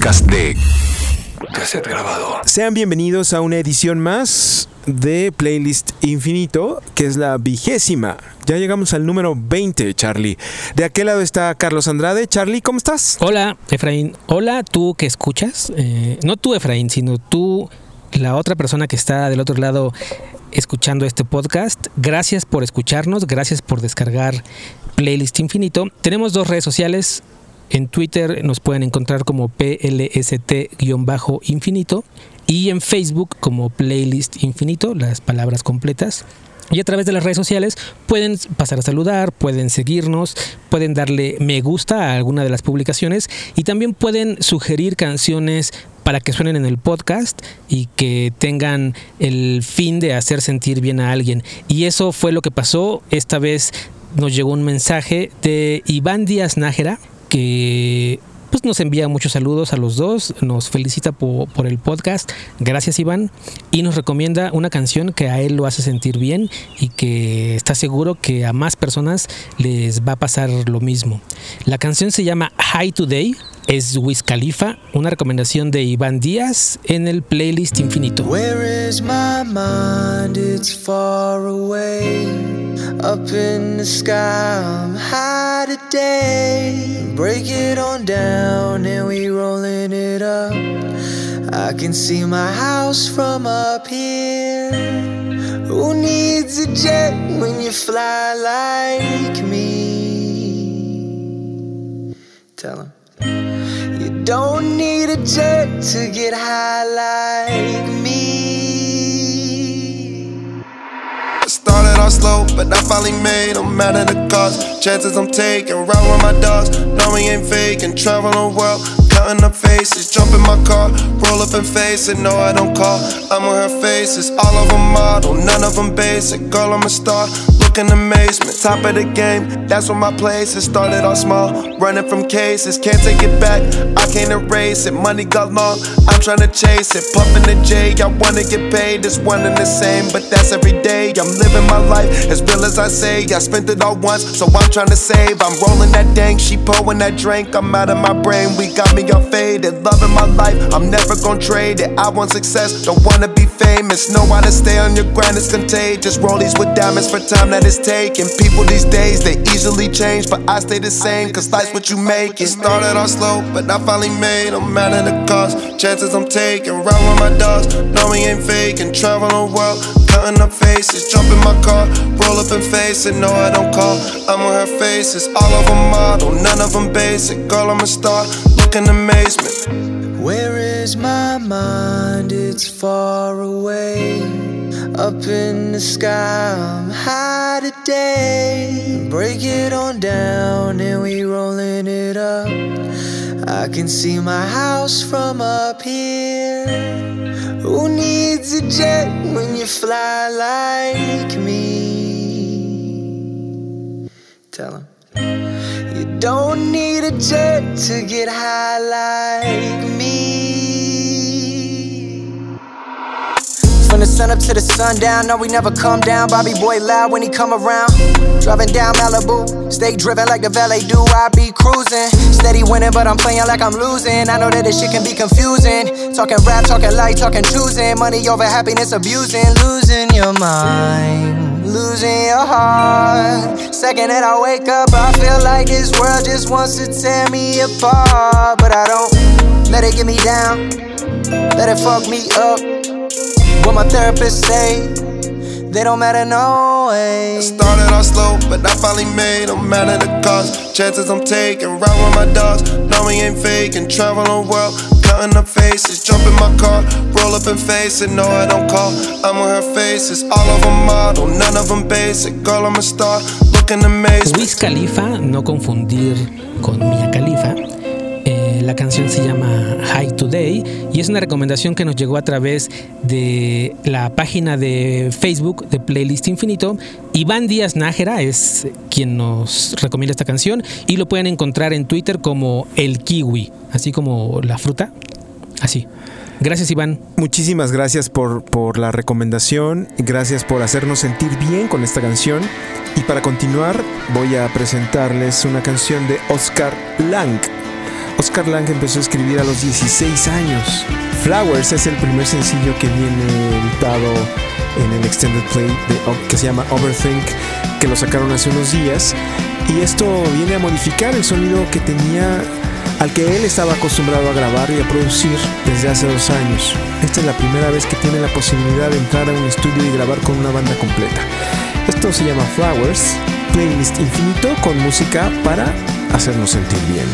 podcast de Cassette Grabado. Sean bienvenidos a una edición más de Playlist Infinito, que es la vigésima. Ya llegamos al número 20, Charlie. De aquel lado está Carlos Andrade. Charlie, ¿cómo estás? Hola, Efraín. Hola, tú que escuchas. Eh, no tú, Efraín, sino tú, la otra persona que está del otro lado escuchando este podcast. Gracias por escucharnos, gracias por descargar Playlist Infinito. Tenemos dos redes sociales. En Twitter nos pueden encontrar como PLST-infinito y en Facebook como Playlist Infinito, las palabras completas. Y a través de las redes sociales pueden pasar a saludar, pueden seguirnos, pueden darle me gusta a alguna de las publicaciones y también pueden sugerir canciones para que suenen en el podcast y que tengan el fin de hacer sentir bien a alguien. Y eso fue lo que pasó. Esta vez nos llegó un mensaje de Iván Díaz Nájera que pues nos envía muchos saludos a los dos, nos felicita por, el podcast, gracias Iván, y nos recomienda una canción que a él lo hace sentir bien y que está seguro que a más personas les va a pasar lo mismo. La canción se llama High Today, es Wiz Khalifa, una recomendación de Iván Díaz en el playlist infinito. Where is my mind? It's far away. Up in the sky, I'm high today. Break it on down and we rolling it up. I can see my house from up here. Who needs a jet when you fly like me? Tell him. You don't need a jet to get high like but I finally made them mad at the cost. Chances I'm taking, ride with my dogs. No, we ain't faking, travel the world. Counting up faces, jump in my car, roll up and face it. No, I don't call. I'm on her faces, all of them model, none of them basic. Girl, I'm a star. Look in amazement, top of the game. That's where my place is. Started off small, running from cases. Can't take it back, I can't erase it. Money got long, I'm trying to chase it. Puffin' the J, I wanna get paid. It's one and the same, but that's every day. I'm living my life as real as I say. I spent it all once, so I'm trying to save. I'm rolling that dank, she pouring that drink. I'm out of my brain, we got me all faded. Loving my life, I'm never gonna trade it. I want success, don't wanna be famous. Know how to stay on your grind, it's contagious. Rollies with diamonds for time that is taking. People these days, they easily change, but I stay the same, cause life's what you make it. Started off slow, but I finally made them mad at the cost. Chances I'm taking, ride with my dogs. No, we ain't faking, travel the world. Counting up faces, jump in my car, roll up and face it. No, I don't call. I'm on her faces, all of them model, none of them basic. Girl, I'm a star, look in amazement. Where is my mind? It's far away. Up in the sky, I'm high today. Break it on down and we rolling it up. I can see my house from up here. Who needs a jet when you fly like me? Tell him. You don't need a jet to get high like sun up to the sundown, no, we never come down. Bobby boy loud when he come around. Driving down Malibu, stay driven like the valet do. I be cruising, steady winning, but I'm playing like I'm losing. I know that this shit can be confusing. Talking rap, talking light, talking choosing. Money over happiness, abusing, losing your mind, losing your heart. Second that I wake up, I feel like this world just wants to tear me apart. But I don't let it get me down, let it fuck me up. What my therapist say, they don't matter no way. Started off slow, but I finally made them mad at the cost. Chances I'm taking, ride with my dogs. No, we ain't faking, travel the world. Counting up faces, jump in my car, roll up and face it. No, I don't call. I'm on her faces, all of them model, none of them basic. Girl, I'm a star, look in amazement. Wiz Khalifa, no confundir con Mia Khalifa. La canción se llama High Today y es una recomendación que nos llegó a través de la página de Facebook de Playlist Infinito. Iván Díaz Nájera es quien nos recomienda esta canción y lo pueden encontrar en Twitter como el kiwi, así como la fruta, así. Gracias Iván. Muchísimas gracias por, por la recomendación, gracias por hacernos sentir bien con esta canción. Y para continuar voy a presentarles una canción de Oscar Lang. Oscar Lang empezó a escribir a los 16 años. Flowers es el primer sencillo que viene editado en el extended play que se llama Overthink, que lo sacaron hace unos días. Y esto viene a modificar el sonido que tenía al que él estaba acostumbrado a grabar y a producir desde hace dos años. Esta es la primera vez que tiene la posibilidad de entrar a un estudio y grabar con una banda completa. Esto se llama Flowers, playlist infinito con música para hacernos sentir bien.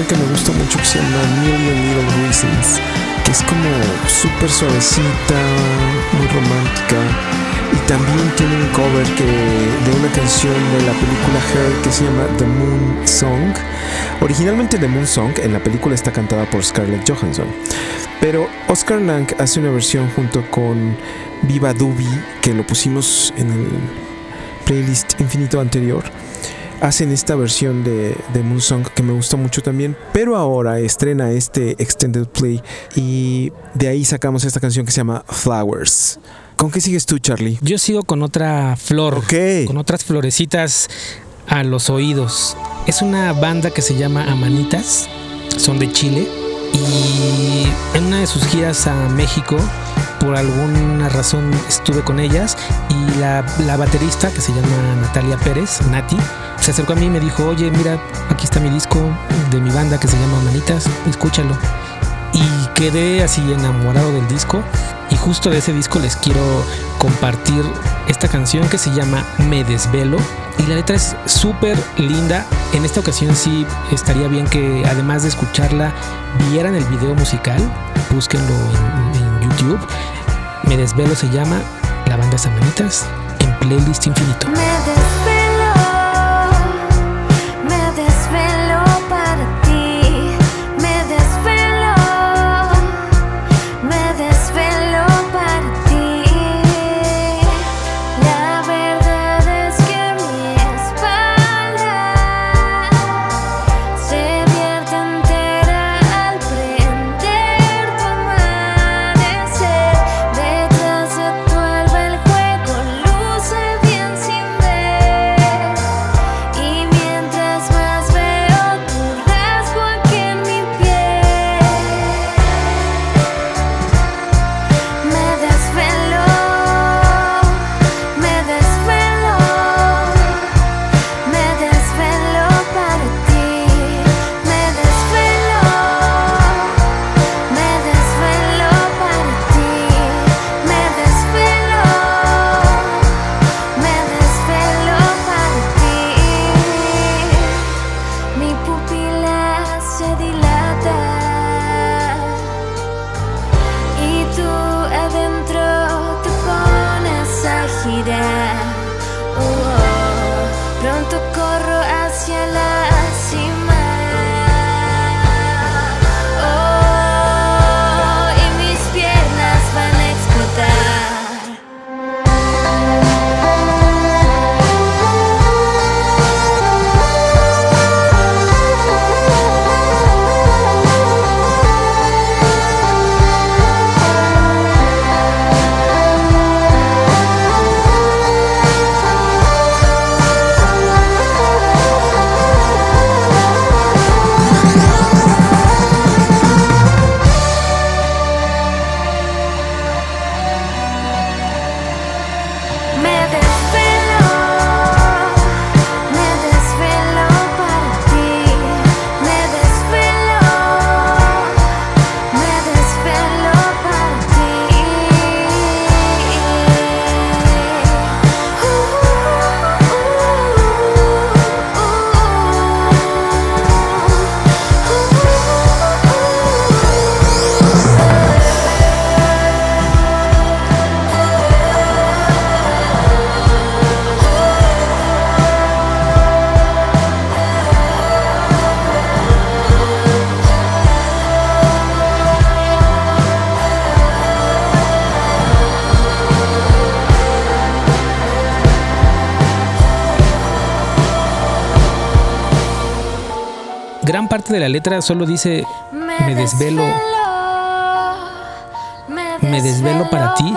Canción que me gusta mucho que se llama Million Little Reasons, que es como súper suavecita, muy romántica. Y también tiene un cover que, de una canción de la película Her que se llama The Moon Song. Originalmente The Moon Song en la película está cantada por Scarlett Johansson. Pero Oscar Lang hace una versión junto con Viva Dubi, que lo pusimos en el playlist infinito anterior hacen esta versión de, de Moonsong que me gusta mucho también, pero ahora estrena este extended play y de ahí sacamos esta canción que se llama Flowers. ¿Con qué sigues tú, Charlie? Yo sigo con otra flor, con otras florecitas a los oídos. Es una banda que se llama Amanitas, son de Chile y en una de sus giras a México, por alguna razón estuve con ellas y la, la baterista que se llama Natalia Pérez, Nati, se acercó a mí y me dijo, oye, mira, aquí está mi disco de mi banda que se llama Amanitas, escúchalo. Y quedé así enamorado del disco. Y justo de ese disco les quiero compartir esta canción que se llama Me Desvelo. Y la letra es súper linda. En esta ocasión sí estaría bien que además de escucharla, vieran el video musical. Búsquenlo en, en Me Desvelo se llama. La banda Samanitas en playlist infinito. めて parte de la letra solo dice me desvelo. me desvelo para ti.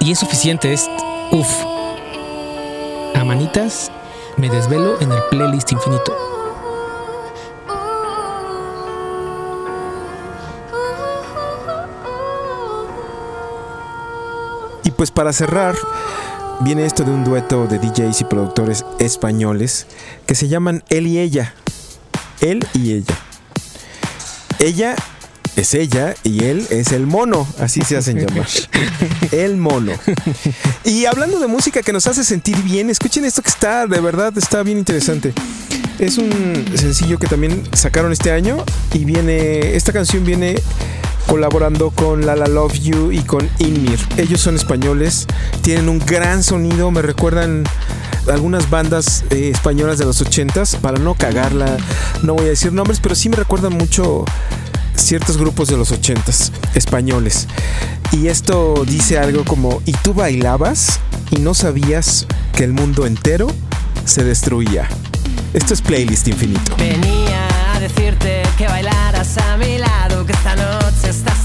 Y es suficiente, es- uf. A manitas, me desvelo en el playlist infinito. Y pues para cerrar, viene esto de un dueto de DJs y productores españoles que se llaman Él y Ella. Él y ella. Ella es ella y él es el mono, así se hacen llamar. El mono. Y hablando de música que nos hace sentir bien, escuchen esto que está, de verdad, está bien interesante. Es un sencillo que también sacaron este año y viene, esta canción viene colaborando con Lala Love You y con Inmir. Ellos son españoles, tienen un gran sonido, me recuerdan algunas bandas eh, españolas de los 80s, para no cagarla, no voy a decir nombres, pero sí me recuerdan mucho ciertos grupos de los 80s españoles. Y esto dice algo como, ¿y tú bailabas y no sabías que el mundo entero se destruía? Esto es playlist infinito. Venía a decirte que bailaras a mi lado, que esta noche estás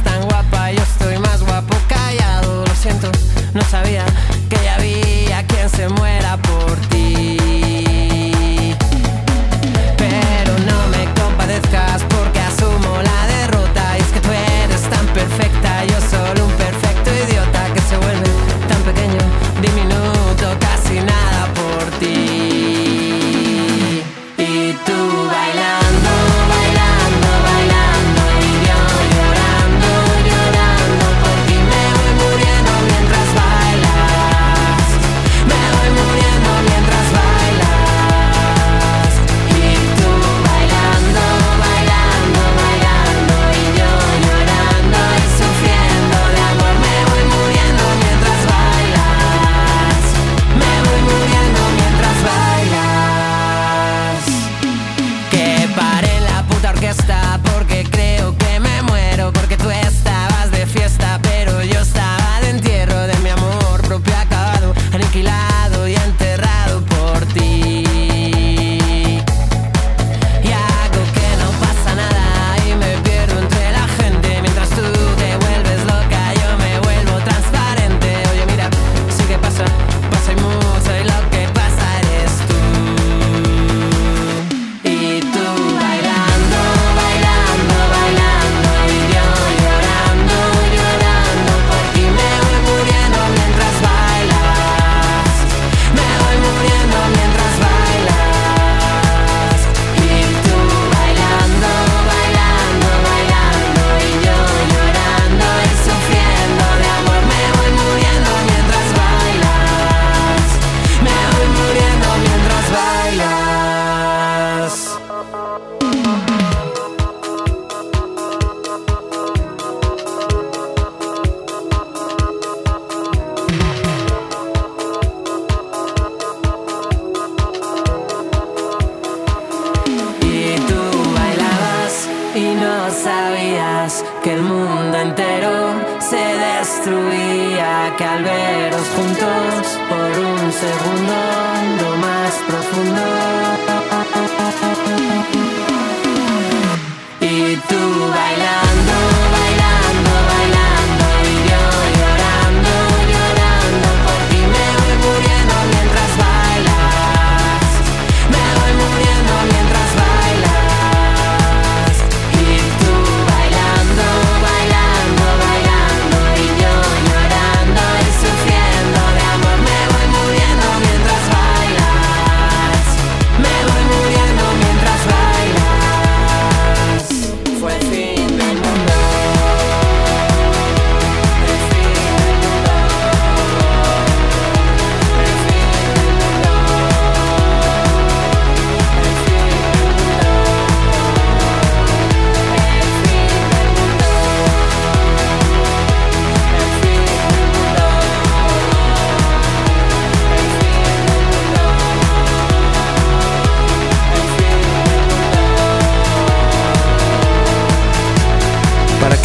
destruía, que al veros juntos por un segundo más profundo.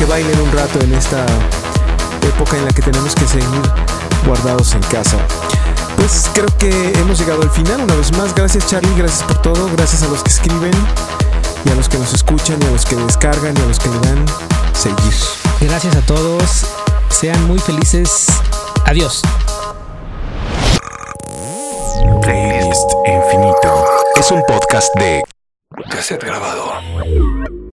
Que bailen un rato en esta época en la que tenemos que seguir guardados en casa. Pues creo que hemos llegado al final una vez más. Gracias Charlie, gracias por todo. Gracias a los que escriben y a los que nos escuchan y a los que descargan y a los que le dan seguir. Gracias a todos. Sean muy felices. Adiós. Playlist Infinito. Es un podcast de cassette grabado.